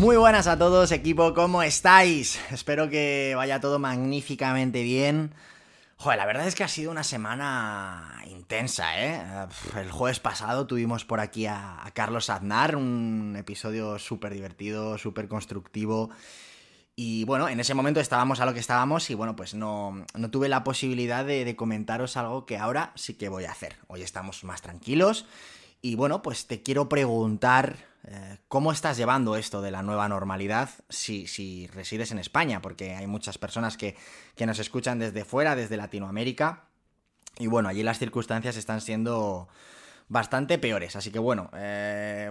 Muy buenas a todos, equipo, ¿cómo estáis? Espero que vaya todo magníficamente bien. Joder, la verdad es que ha sido una semana intensa, ¿eh? El jueves pasado tuvimos por aquí a, Carlos Aznar, un episodio súper divertido, súper constructivo. Y bueno, en ese momento estábamos a lo que estábamos y bueno, pues no, no tuve la posibilidad de, de comentaros algo que ahora sí que voy a hacer. Hoy estamos más tranquilos y bueno, pues te quiero preguntar eh, ¿Cómo estás llevando esto de la nueva normalidad si, si resides en España? Porque hay muchas personas que, que, nos escuchan desde fuera, desde Latinoamérica. Y bueno, allí las circunstancias están siendo bastante peores. Así que bueno, eh,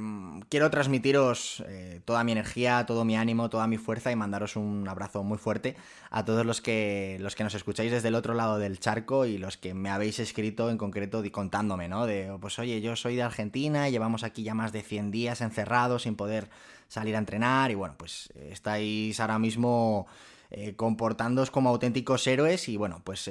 quiero transmitiros eh, toda mi energía, todo mi ánimo, toda mi fuerza y mandaros un abrazo muy fuerte a todos los que, los que nos escucháis desde el otro lado del charco y los que me habéis escrito en concreto contándome, ¿no? De, pues oye, yo soy de Argentina y llevamos aquí ya más de 100 días encerrados sin poder salir a entrenar y bueno, pues estáis ahora mismo... Eh, comportándoos como auténticos héroes y bueno, pues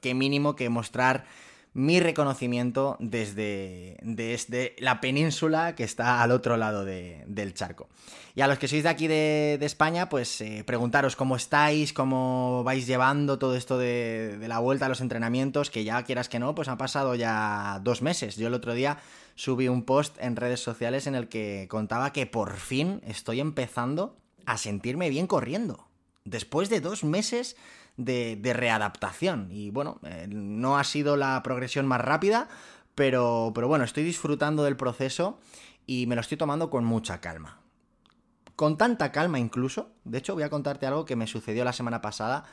qué mínimo que mostrar mi reconocimiento desde, desde, la península que está al otro lado del charco. Y a los que sois de aquí de, España, pues eh, preguntaros cómo estáis, cómo vais llevando todo esto de, de, la vuelta a los entrenamientos, que ya quieras que no, pues han pasado ya dos meses. Yo el otro día subí un post en redes sociales en el que contaba que por fin estoy empezando a sentirme bien corriendo. Después de dos meses de, readaptación. Y bueno, eh, no ha sido la progresión más rápida, pero, pero bueno, estoy disfrutando del proceso y me lo estoy tomando con mucha calma. Con tanta calma incluso, de hecho voy a contarte algo que me sucedió la semana pasada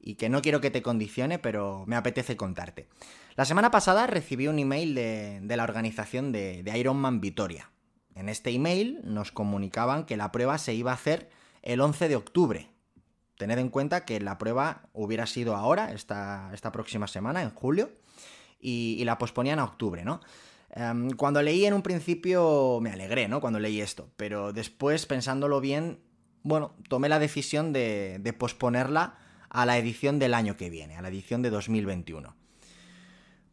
y que no quiero que te condicione, pero me apetece contarte. La semana pasada recibí un email de, de la organización de, de Ironman Vitoria. En este email nos comunicaban que la prueba se iba a hacer el 11 de octubre, Tened en cuenta que la prueba hubiera sido ahora, esta, esta próxima semana, en julio, y, la posponían a octubre, ¿no? Em, cuando leí en un principio me alegré, ¿no? Cuando leí esto, pero después, pensándolo bien, bueno, tomé la decisión de, de posponerla a la edición del año que viene, a la edición de 2021.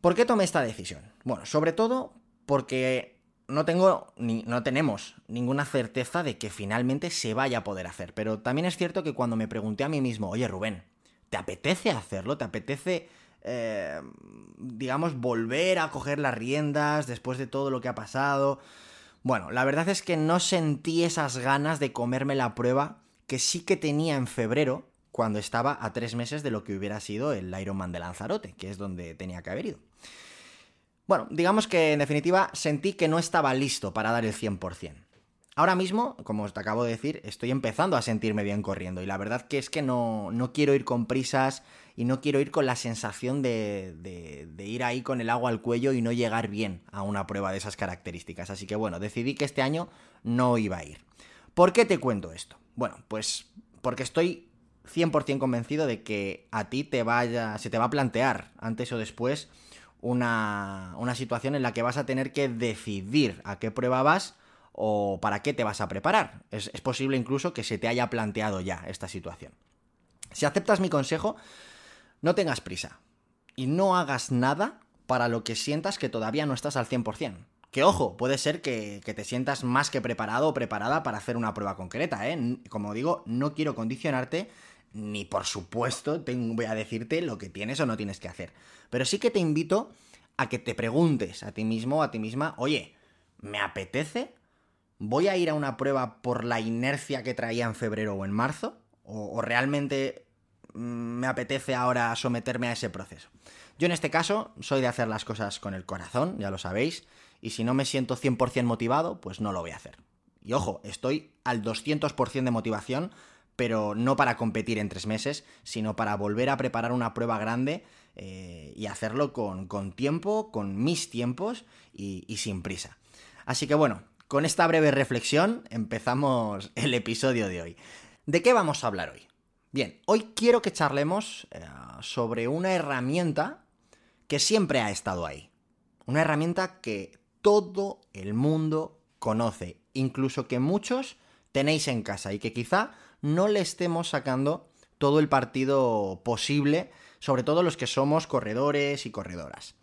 ¿Por qué tomé esta decisión? Bueno, sobre todo porque no tengo, ni, no tenemos ninguna certeza de que finalmente se vaya a poder hacer. Pero también es cierto que cuando me pregunté a mí mismo, oye Rubén, ¿te apetece hacerlo? ¿Te apetece, eh, digamos, volver a coger las riendas después de todo lo que ha pasado? Bueno, la verdad es que no sentí esas ganas de comerme la prueba que sí que tenía en febrero, cuando estaba a tres meses de lo que hubiera sido el Ironman de Lanzarote, que es donde tenía que haber ido. Bueno, digamos que en definitiva sentí que no estaba listo para dar el 100%. Ahora mismo, como os te acabo de decir, estoy empezando a sentirme bien corriendo y la verdad que es que no, no quiero ir con prisas y no quiero ir con la sensación de, de, ir ahí con el agua al cuello y no llegar bien a una prueba de esas características. Así que bueno, decidí que este año no iba a ir. ¿Por qué te cuento esto? Bueno, pues porque estoy 100% convencido de que a ti te vaya, se te va a plantear antes o después una, situación en la que vas a tener que decidir a qué prueba vas o para qué te vas a preparar. Es, es, posible incluso que se te haya planteado ya esta situación. Si aceptas mi consejo, no tengas prisa y no hagas nada para lo que sientas que todavía no estás al 100%. Que ojo, puede ser que, que te sientas más que preparado o preparada para hacer una prueba concreta, ¿eh? Como digo, no quiero condicionarte ni por supuesto voy a decirte lo que tienes o no tienes que hacer. Pero sí que te invito a que te preguntes a ti mismo o a ti misma, oye, ¿me apetece? ¿voy a ir a una prueba por la inercia que traía en febrero o en marzo? ¿O, realmente mm, me apetece ahora someterme a ese proceso? Yo en este caso soy de hacer las cosas con el corazón, ya lo sabéis, y si no me siento 100% motivado, pues no lo voy a hacer. Y ojo, estoy al 200% de motivación, pero no para competir en tres meses, sino para volver a preparar una prueba grande eh, y hacerlo con, tiempo, con mis tiempos y, y sin prisa. Así que bueno, con esta breve reflexión empezamos el episodio de hoy. ¿De qué vamos a hablar hoy? Bien, hoy quiero que charlemos eh, sobre una herramienta que siempre ha estado ahí. Una herramienta que todo el mundo conoce, incluso que muchos tenéis en casa y que quizá no le estemos sacando todo el partido posible, sobre todo los que somos corredores y corredoras.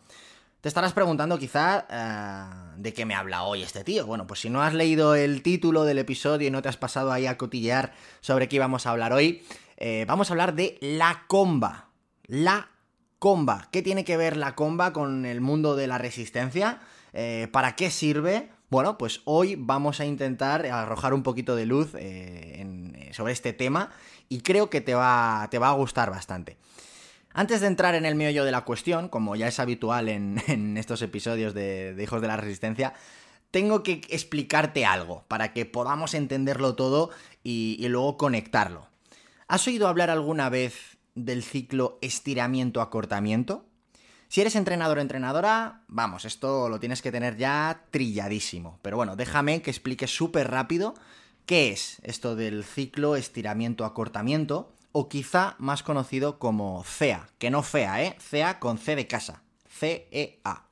Te estarás preguntando quizá eh, de qué me habla hoy este tío. Bueno, pues si no has leído el título del episodio y no te has pasado ahí a cotillear sobre qué íbamos a hablar hoy, eh, vamos a hablar de la comba. La comba. ¿Qué tiene que ver la comba con el mundo de la resistencia? Eh, ¿Para qué sirve? Bueno, pues hoy vamos a intentar arrojar un poquito de luz sobre este tema y creo que te va, te va a gustar bastante. Antes de entrar en el meollo de la cuestión, como ya es habitual en, estos episodios de, Hijos de la Resistencia, tengo que explicarte algo para que podamos entenderlo todo y luego conectarlo. ¿Has oído hablar alguna vez del ciclo estiramiento-acortamiento? Si eres entrenador o entrenadora, vamos, esto lo tienes que tener ya trilladísimo. Pero bueno, déjame que explique súper rápido qué es esto del ciclo estiramiento-acortamiento o quizá más conocido como CEA, que no FEA, ¿eh? CEA con C de casa, CEA.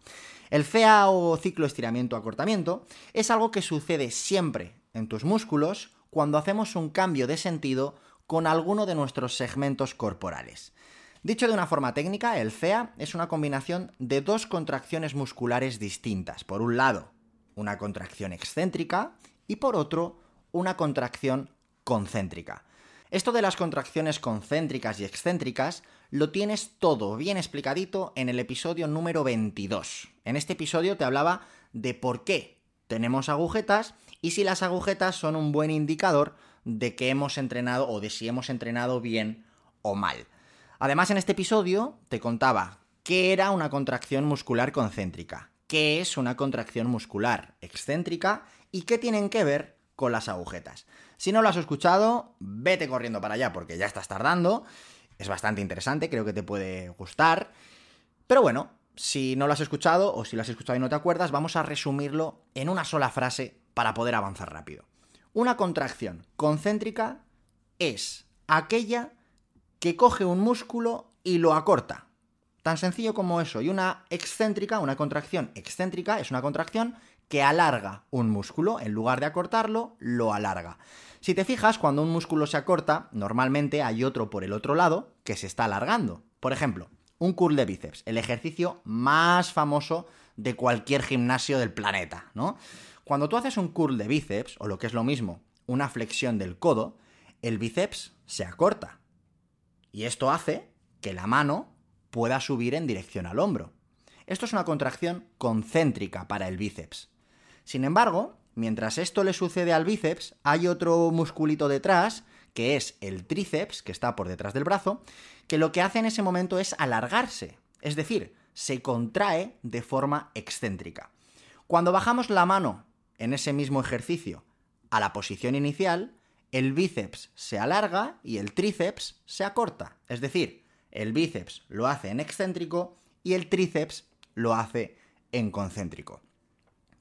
El CEA o ciclo estiramiento-acortamiento es algo que sucede siempre en tus músculos cuando hacemos un cambio de sentido con alguno de nuestros segmentos corporales. Dicho de una forma técnica, el CEA es una combinación de dos contracciones musculares distintas. Por un lado, una contracción excéntrica y por otro, una contracción concéntrica. Esto de las contracciones concéntricas y excéntricas lo tienes todo bien explicadito en el episodio número 22. En este episodio te hablaba de por qué tenemos agujetas y si las agujetas son un buen indicador de que hemos entrenado o de si hemos entrenado bien o mal. Además, en este episodio te contaba qué era una contracción muscular concéntrica, qué es una contracción muscular excéntrica y qué tienen que ver con las agujetas. Si no lo has escuchado, vete corriendo para allá porque ya estás tardando. Es bastante interesante, creo que te puede gustar. Pero bueno, si no lo has escuchado o si lo has escuchado y no te acuerdas, vamos a resumirlo en una sola frase para poder avanzar rápido. Una contracción concéntrica es aquella que coge un músculo y lo acorta. Tan sencillo como eso. Y una excéntrica, una contracción excéntrica, es una contracción que alarga un músculo, en lugar de acortarlo, lo alarga. Si te fijas, cuando un músculo se acorta, normalmente hay otro por el otro lado que se está alargando. Por ejemplo, un curl de bíceps, el ejercicio más famoso de cualquier gimnasio del planeta, ¿no? Cuando tú haces un curl de bíceps, o lo que es lo mismo, una flexión del codo, el bíceps se acorta. Y esto hace que la mano pueda subir en dirección al hombro. Esto es una contracción concéntrica para el bíceps. Sin embargo, mientras esto le sucede al bíceps, hay otro musculito detrás, que es el tríceps, que está por detrás del brazo, que lo que hace en ese momento es alargarse, es decir, se contrae de forma excéntrica. Cuando bajamos la mano en ese mismo ejercicio a la posición inicial, el bíceps se alarga y el tríceps se acorta. Es decir, el bíceps lo hace en excéntrico y el tríceps lo hace en concéntrico.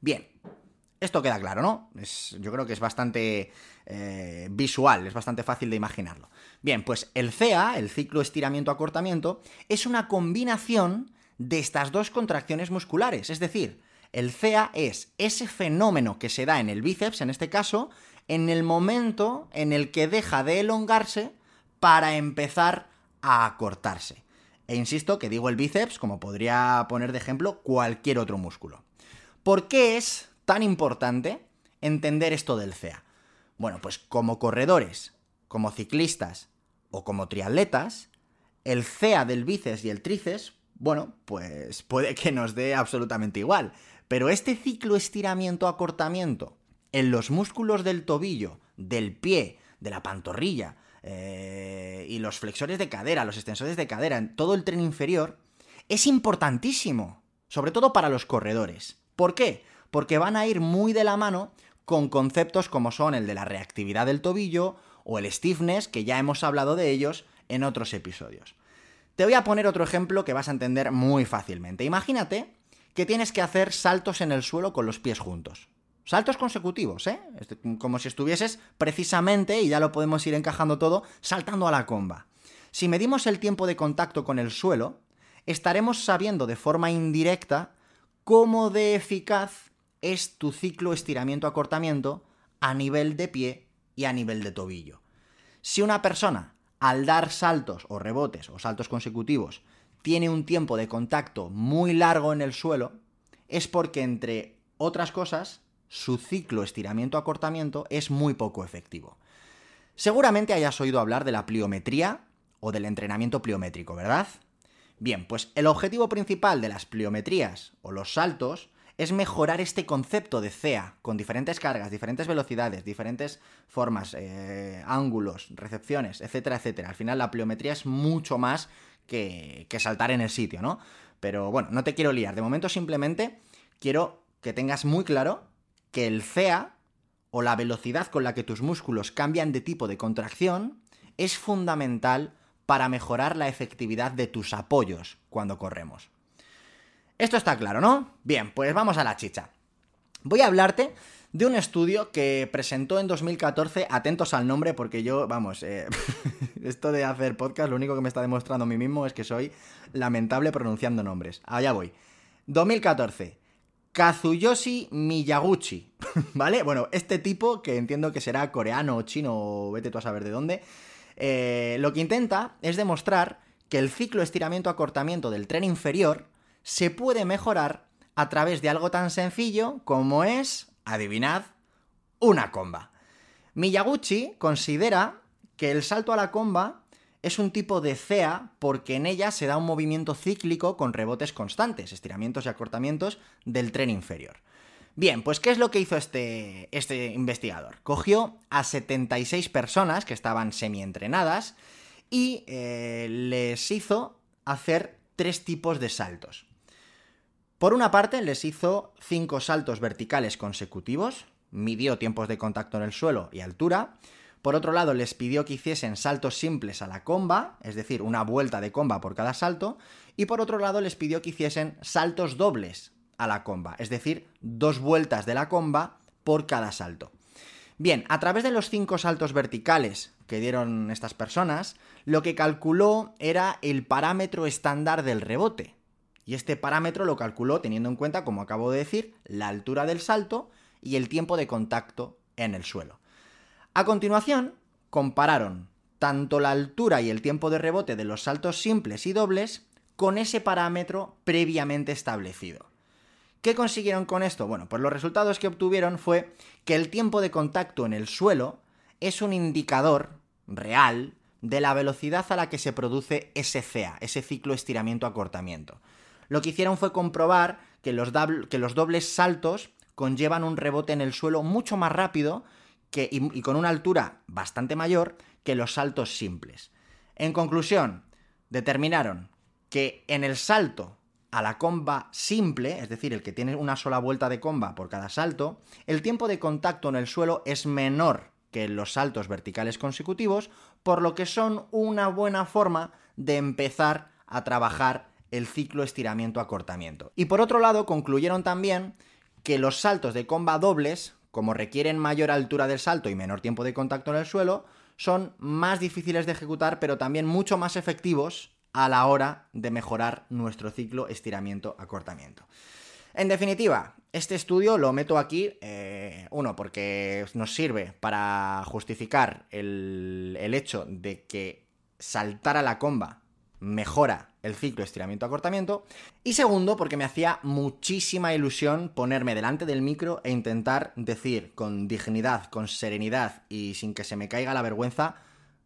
Bien, esto queda claro, ¿no? yo creo que es bastante eh, visual, es bastante fácil de imaginarlo. Bien, pues el CEA, el ciclo estiramiento-acortamiento, es una combinación de estas dos contracciones musculares. Es decir, el CEA es ese fenómeno que se da en el bíceps, en este caso, en el momento en el que deja de elongarse para empezar a acortarse. E insisto que digo el bíceps como podría poner de ejemplo cualquier otro músculo. ¿Por qué es tan importante entender esto del CEA? Bueno, pues como corredores, como ciclistas o como triatletas, el CEA del bíceps y el tríceps, bueno, pues puede que nos dé absolutamente igual. Pero este ciclo estiramiento-acortamiento en los músculos del tobillo, del pie, de la pantorrilla eh, y los flexores de cadera, los extensores de cadera, en todo el tren inferior, es importantísimo, sobre todo para los corredores. ¿Por qué? Porque van a ir muy de la mano con conceptos como son el de la reactividad del tobillo o el stiffness, que ya hemos hablado de ellos en otros episodios. Te voy a poner otro ejemplo que vas a entender muy fácilmente. Imagínate que tienes que hacer saltos en el suelo con los pies juntos. Saltos consecutivos, ¿eh? Como si estuvieses precisamente, y ya lo podemos ir encajando todo, saltando a la comba. Si medimos el tiempo de contacto con el suelo, estaremos sabiendo de forma indirecta cómo de eficaz es tu ciclo estiramiento-acortamiento a nivel de pie y a nivel de tobillo. Si una persona, al dar saltos o rebotes o saltos consecutivos, tiene un tiempo de contacto muy largo en el suelo, es porque, entre otras cosas, su ciclo estiramiento-acortamiento es muy poco efectivo. Seguramente hayas oído hablar de la pliometría o del entrenamiento pliométrico, ¿verdad? Bien, pues el objetivo principal de las pliometrías o los saltos es mejorar este concepto de CEA con diferentes cargas, diferentes velocidades, diferentes formas, eh, ángulos, recepciones, etcétera, etcétera. Al final la pliometría es mucho más que, que saltar en el sitio, ¿no? Pero bueno, no te quiero liar. De momento simplemente quiero que tengas muy claro que el CEA o la velocidad con la que tus músculos cambian de tipo de contracción es fundamental para mejorar la efectividad de tus apoyos cuando corremos. Esto está claro, ¿no? Bien, pues vamos a la chicha. Voy a hablarte de un estudio que presentó en 2014, atentos al nombre porque yo, vamos, eh, esto de hacer podcast lo único que me está demostrando a mí mismo es que soy lamentable pronunciando nombres. Allá voy. 2014. Kazuyoshi Miyaguchi, ¿vale? Bueno, este tipo, que entiendo que será coreano o chino o vete tú a saber de dónde, eh, lo que intenta es demostrar que el ciclo estiramiento-acortamiento del tren inferior se puede mejorar a través de algo tan sencillo como es, adivinad, una comba. Miyaguchi considera que el salto a la comba es un tipo de CEA porque en ella se da un movimiento cíclico con rebotes constantes, estiramientos y acortamientos del tren inferior. Bien, pues ¿qué es lo que hizo este, este investigador? Cogió a 76 personas que estaban semi-entrenadas y eh, les hizo hacer tres tipos de saltos. Por una parte, les hizo cinco saltos verticales consecutivos, midió tiempos de contacto en el suelo y altura. Por otro lado, les pidió que hiciesen saltos simples a la comba, es decir, una vuelta de comba por cada salto. Y por otro lado, les pidió que hiciesen saltos dobles a la comba, es decir, dos vueltas de la comba por cada salto. Bien, a través de los cinco saltos verticales que dieron estas personas, lo que calculó era el parámetro estándar del rebote, y este parámetro lo calculó teniendo en cuenta, como acabo de decir, la altura del salto y el tiempo de contacto en el suelo. A continuación, compararon tanto la altura y el tiempo de rebote de los saltos simples y dobles con ese parámetro previamente establecido. ¿Qué consiguieron con esto? Bueno, pues los resultados que obtuvieron fue que el tiempo de contacto en el suelo es un indicador real de la velocidad a la que se produce ese CA, ese ciclo estiramiento-acortamiento lo que hicieron fue comprobar que los dobles saltos conllevan un rebote en el suelo mucho más rápido y, con una altura bastante mayor que los saltos simples. En conclusión, determinaron que en el salto a la comba simple, es decir, el que tiene una sola vuelta de comba por cada salto, el tiempo de contacto en el suelo es menor que en los saltos verticales consecutivos, por lo que son una buena forma de empezar a trabajar el ciclo estiramiento-acortamiento. Y por otro lado, concluyeron también que los saltos de comba dobles, como requieren mayor altura del salto y menor tiempo de contacto en el suelo, son más difíciles de ejecutar, pero también mucho más efectivos a la hora de mejorar nuestro ciclo estiramiento-acortamiento. En definitiva, este estudio lo meto aquí, eh, uno, porque nos sirve para justificar el, el hecho de que saltar a la comba mejora el ciclo estiramiento-acortamiento. Y segundo, porque me hacía muchísima ilusión ponerme delante del micro e intentar decir con dignidad, con serenidad y sin que se me caiga la vergüenza,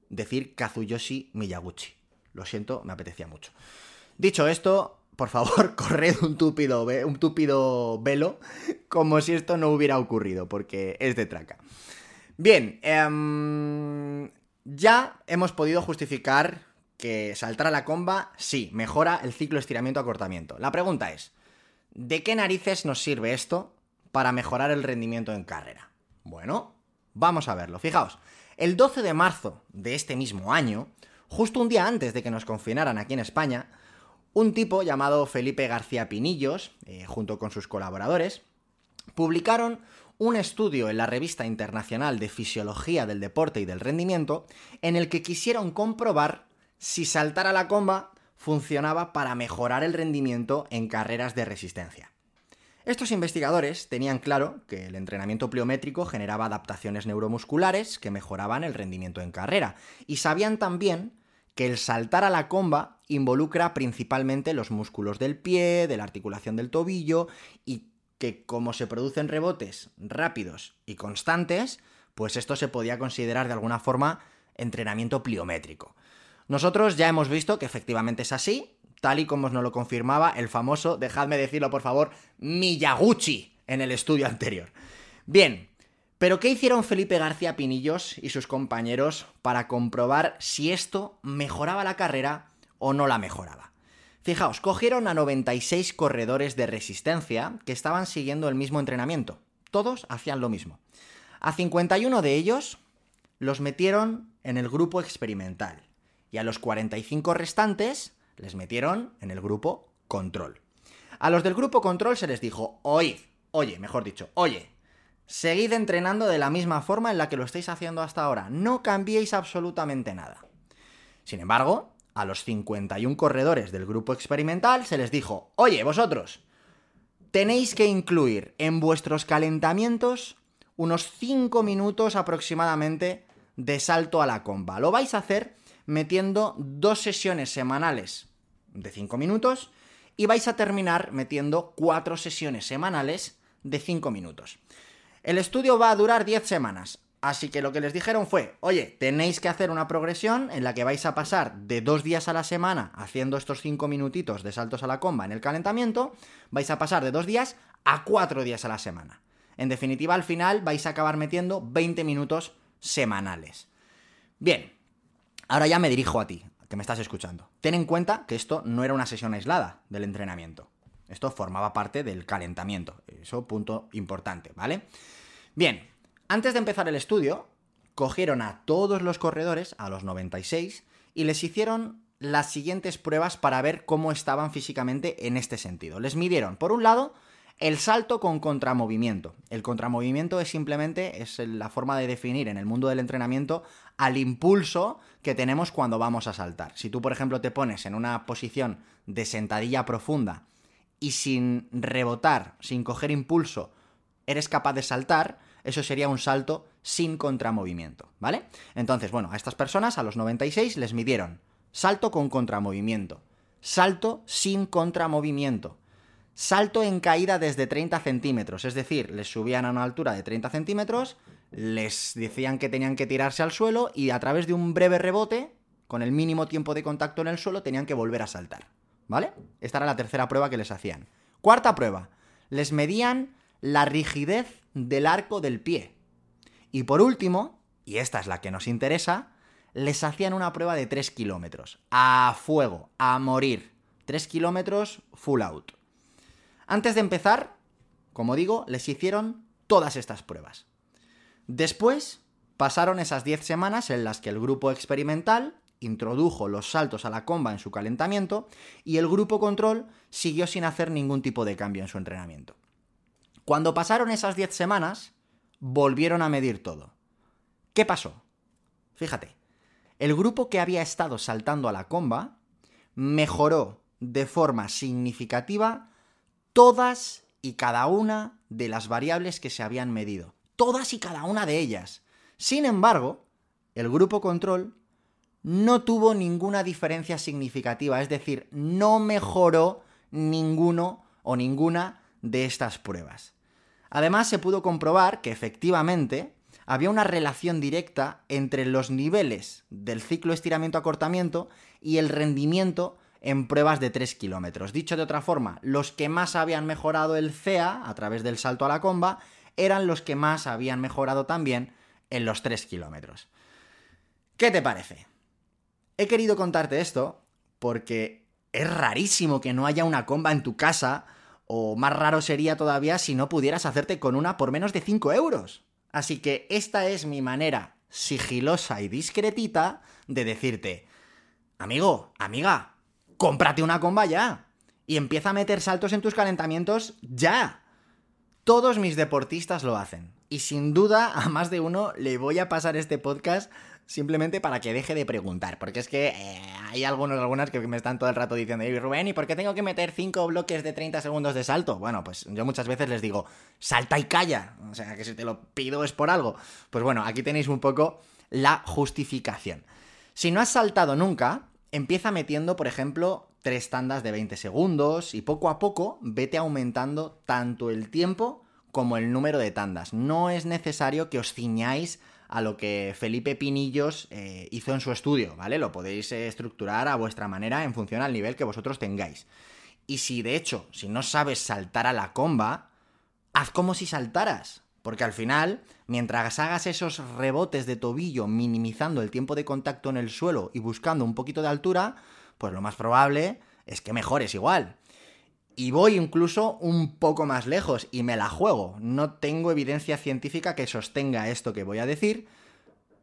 decir Kazuyoshi Miyaguchi. Lo siento, me apetecía mucho. Dicho esto, por favor, corred un túpido, un túpido velo como si esto no hubiera ocurrido, porque es de traca. Bien, em, ya hemos podido justificar que saltar a la comba, sí, mejora el ciclo estiramiento-acortamiento. La pregunta es, ¿de qué narices nos sirve esto para mejorar el rendimiento en carrera? Bueno, vamos a verlo. Fijaos, el 12 de marzo de este mismo año, justo un día antes de que nos confinaran aquí en España, un tipo llamado Felipe García Pinillos, eh, junto con sus colaboradores, publicaron un estudio en la revista internacional de Fisiología del Deporte y del Rendimiento en el que quisieron comprobar si saltar a la comba funcionaba para mejorar el rendimiento en carreras de resistencia. Estos investigadores tenían claro que el entrenamiento pliométrico generaba adaptaciones neuromusculares que mejoraban el rendimiento en carrera, y sabían también que el saltar a la comba involucra principalmente los músculos del pie, de la articulación del tobillo, y que como se producen rebotes rápidos y constantes, pues esto se podía considerar de alguna forma entrenamiento pliométrico. Nosotros ya hemos visto que efectivamente es así, tal y como nos lo confirmaba el famoso, dejadme decirlo por favor, Miyaguchi en el estudio anterior. Bien, pero ¿qué hicieron Felipe García Pinillos y sus compañeros para comprobar si esto mejoraba la carrera o no la mejoraba? Fijaos, cogieron a 96 corredores de resistencia que estaban siguiendo el mismo entrenamiento. Todos hacían lo mismo. A 51 de ellos los metieron en el grupo experimental y a los 45 restantes les metieron en el grupo control. A los del grupo control se les dijo, oíd, oye, mejor dicho, oye, seguid entrenando de la misma forma en la que lo estáis haciendo hasta ahora, no cambiéis absolutamente nada. Sin embargo, a los 51 corredores del grupo experimental se les dijo, oye, vosotros, tenéis que incluir en vuestros calentamientos unos 5 minutos aproximadamente de salto a la comba. Lo vais a hacer metiendo dos sesiones semanales de 5 minutos y vais a terminar metiendo cuatro sesiones semanales de 5 minutos. El estudio va a durar 10 semanas, así que lo que les dijeron fue, oye, tenéis que hacer una progresión en la que vais a pasar de dos días a la semana haciendo estos 5 minutitos de saltos a la comba en el calentamiento, vais a pasar de dos días a cuatro días a la semana. En definitiva, al final vais a acabar metiendo 20 minutos semanales. Bien, Ahora ya me dirijo a ti, que me estás escuchando. Ten en cuenta que esto no era una sesión aislada del entrenamiento. Esto formaba parte del calentamiento. Eso punto importante, ¿vale? Bien, antes de empezar el estudio, cogieron a todos los corredores, a los 96, y les hicieron las siguientes pruebas para ver cómo estaban físicamente en este sentido. Les midieron, por un lado, el salto con contramovimiento. El contramovimiento es simplemente es la forma de definir en el mundo del entrenamiento al impulso que tenemos cuando vamos a saltar. Si tú, por ejemplo, te pones en una posición de sentadilla profunda y sin rebotar, sin coger impulso, eres capaz de saltar, eso sería un salto sin contramovimiento, ¿vale? Entonces, bueno, a estas personas, a los 96, les midieron salto con contramovimiento, salto sin contramovimiento, Salto en caída desde 30 centímetros, es decir, les subían a una altura de 30 centímetros, les decían que tenían que tirarse al suelo y a través de un breve rebote, con el mínimo tiempo de contacto en el suelo, tenían que volver a saltar. ¿Vale? Esta era la tercera prueba que les hacían. Cuarta prueba, les medían la rigidez del arco del pie. Y por último, y esta es la que nos interesa, les hacían una prueba de 3 kilómetros. A fuego, a morir. 3 kilómetros full out. Antes de empezar, como digo, les hicieron todas estas pruebas. Después pasaron esas 10 semanas en las que el grupo experimental introdujo los saltos a la comba en su calentamiento y el grupo control siguió sin hacer ningún tipo de cambio en su entrenamiento. Cuando pasaron esas 10 semanas, volvieron a medir todo. ¿Qué pasó? Fíjate, el grupo que había estado saltando a la comba mejoró de forma significativa todas y cada una de las variables que se habían medido. Todas y cada una de ellas. Sin embargo, el grupo control no tuvo ninguna diferencia significativa, es decir, no mejoró ninguno o ninguna de estas pruebas. Además, se pudo comprobar que efectivamente había una relación directa entre los niveles del ciclo estiramiento-acortamiento y el rendimiento en pruebas de 3 kilómetros. Dicho de otra forma, los que más habían mejorado el CEA a través del salto a la comba eran los que más habían mejorado también en los 3 kilómetros. ¿Qué te parece? He querido contarte esto porque es rarísimo que no haya una comba en tu casa, o más raro sería todavía si no pudieras hacerte con una por menos de 5 euros. Así que esta es mi manera sigilosa y discretita de decirte, amigo, amiga, cómprate una comba ya. Y empieza a meter saltos en tus calentamientos ya. Todos mis deportistas lo hacen. Y sin duda a más de uno le voy a pasar este podcast simplemente para que deje de preguntar. Porque es que eh, hay algunos, algunas que me están todo el rato diciendo, y Rubén, ¿y por qué tengo que meter 5 bloques de 30 segundos de salto? Bueno, pues yo muchas veces les digo, salta y calla. O sea, que si te lo pido es por algo. Pues bueno, aquí tenéis un poco la justificación. Si no has saltado nunca, empieza metiendo, por ejemplo, tres tandas de 20 segundos y poco a poco vete aumentando tanto el tiempo como el número de tandas. No es necesario que os ciñáis a lo que Felipe Pinillos eh, hizo en su estudio, ¿vale? Lo podéis eh, estructurar a vuestra manera en función al nivel que vosotros tengáis. Y si de hecho, si no sabes saltar a la comba, haz como si saltaras. Porque al final, mientras hagas esos rebotes de tobillo minimizando el tiempo de contacto en el suelo y buscando un poquito de altura, pues lo más probable es que mejores igual. Y voy incluso un poco más lejos y me la juego. No tengo evidencia científica que sostenga esto que voy a decir,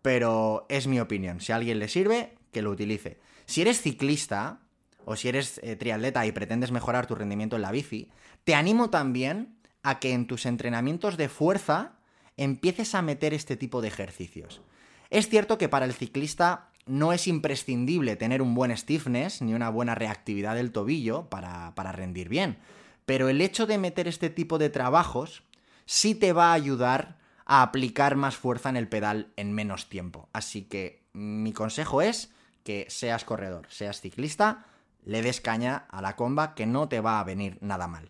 pero es mi opinión. Si a alguien le sirve, que lo utilice. Si eres ciclista o si eres eh, triatleta y pretendes mejorar tu rendimiento en la bici, te animo también a que en tus entrenamientos de fuerza empieces a meter este tipo de ejercicios. Es cierto que para el ciclista no es imprescindible tener un buen stiffness ni una buena reactividad del tobillo para, para, rendir bien, pero el hecho de meter este tipo de trabajos sí te va a ayudar a aplicar más fuerza en el pedal en menos tiempo. Así que mi consejo es que seas corredor, seas ciclista, le des caña a la comba que no te va a venir nada mal.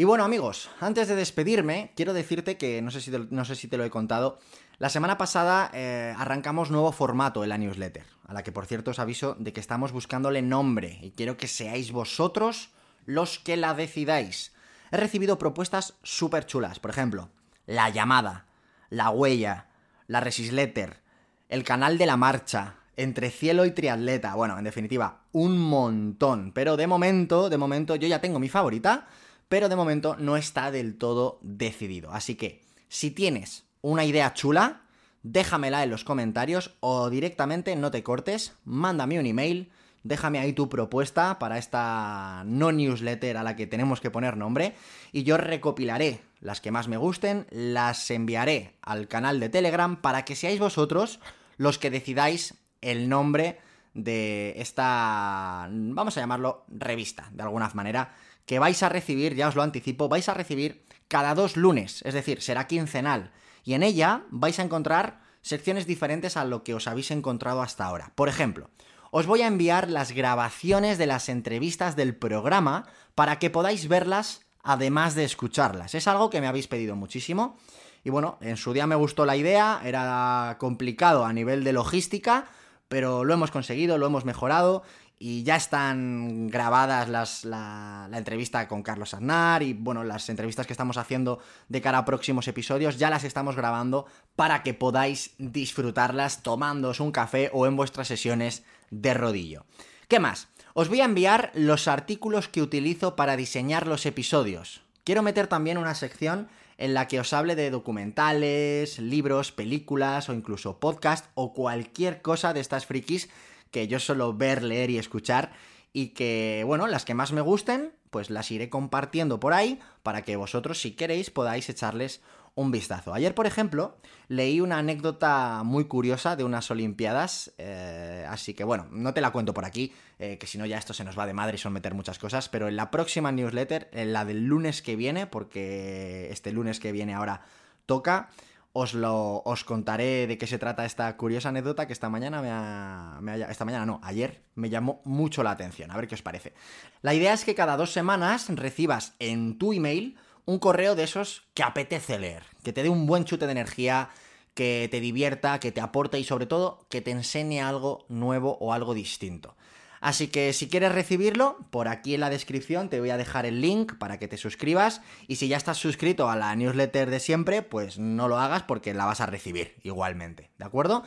Y bueno amigos, antes de despedirme, quiero decirte que no sé si te, no sé si te lo he contado, la semana pasada eh, arrancamos nuevo formato en la newsletter, a la que por cierto os aviso de que estamos buscándole nombre y quiero que seáis vosotros los que la decidáis. He recibido propuestas súper chulas, por ejemplo, la llamada, la huella, la resisletter, el canal de la marcha, entre cielo y triatleta, bueno, en definitiva, un montón, pero de momento, de momento yo ya tengo mi favorita pero de momento no está del todo decidido. Así que, si tienes una idea chula, déjamela en los comentarios o directamente no te cortes, mándame un email, déjame ahí tu propuesta para esta no newsletter a la que tenemos que poner nombre y yo recopilaré las que más me gusten, las enviaré al canal de Telegram para que seáis vosotros los que decidáis el nombre de esta, vamos a llamarlo, revista, de alguna manera, que vais a recibir, ya os lo anticipo, vais a recibir cada dos lunes, es decir, será quincenal, y en ella vais a encontrar secciones diferentes a lo que os habéis encontrado hasta ahora. Por ejemplo, os voy a enviar las grabaciones de las entrevistas del programa para que podáis verlas además de escucharlas. Es algo que me habéis pedido muchísimo. Y bueno, en su día me gustó la idea, era complicado a nivel de logística, pero lo hemos conseguido, lo hemos mejorado y ya están grabadas las, la, entrevista con Carlos Aznar y bueno, las entrevistas que estamos haciendo de cara a próximos episodios ya las estamos grabando para que podáis disfrutarlas tomándoos un café o en vuestras sesiones de rodillo. ¿Qué más? Os voy a enviar los artículos que utilizo para diseñar los episodios. Quiero meter también una sección en la que os hable de documentales, libros, películas o incluso podcast o cualquier cosa de estas frikis que yo suelo ver, leer y escuchar y que, bueno, las que más me gusten, pues las iré compartiendo por ahí para que vosotros, si queréis, podáis echarles un vistazo. Ayer, por ejemplo, leí una anécdota muy curiosa de unas Olimpiadas, eh, así que bueno, no te la cuento por aquí, eh, que si no ya esto se nos va de madre y son meter muchas cosas, pero en la próxima newsletter, en la del lunes que viene, porque este lunes que viene ahora toca, os lo os contaré de qué se trata esta curiosa anécdota que esta mañana me ha, esta mañana no, ayer me llamó mucho la atención, a ver qué os parece. La idea es que cada dos semanas recibas en tu email un correo de esos que apetece leer, que te dé un buen chute de energía, que te divierta, que te aporte y sobre todo que te enseñe algo nuevo o algo distinto. Así que si quieres recibirlo, por aquí en la descripción te voy a dejar el link para que te suscribas y si ya estás suscrito a la newsletter de siempre, pues no lo hagas porque la vas a recibir igualmente, ¿de acuerdo?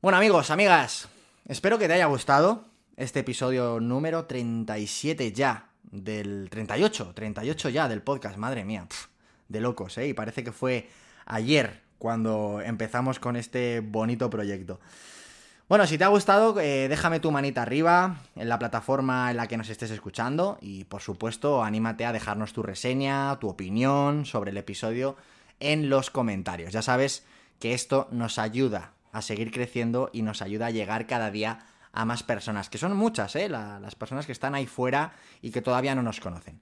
Bueno amigos, amigas, espero que te haya gustado este episodio número 37 ya del 38, 38 ya del podcast, madre mía, de locos, ¿eh? Y parece que fue ayer cuando empezamos con este bonito proyecto. Bueno, si te ha gustado, eh, déjame tu manita arriba en la plataforma en la que nos estés escuchando y por supuesto anímate a dejarnos tu reseña, tu opinión sobre el episodio en los comentarios. Ya sabes que esto nos ayuda a seguir creciendo y nos ayuda a llegar cada día a más personas, que son muchas, ¿eh? las personas que están ahí fuera y que todavía no nos conocen.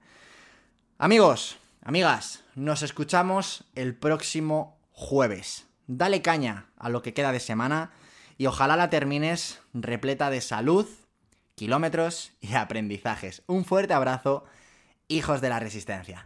Amigos, amigas, nos escuchamos el próximo jueves. Dale caña a lo que queda de semana y ojalá la termines repleta de salud, kilómetros y aprendizajes. Un fuerte abrazo, hijos de la resistencia.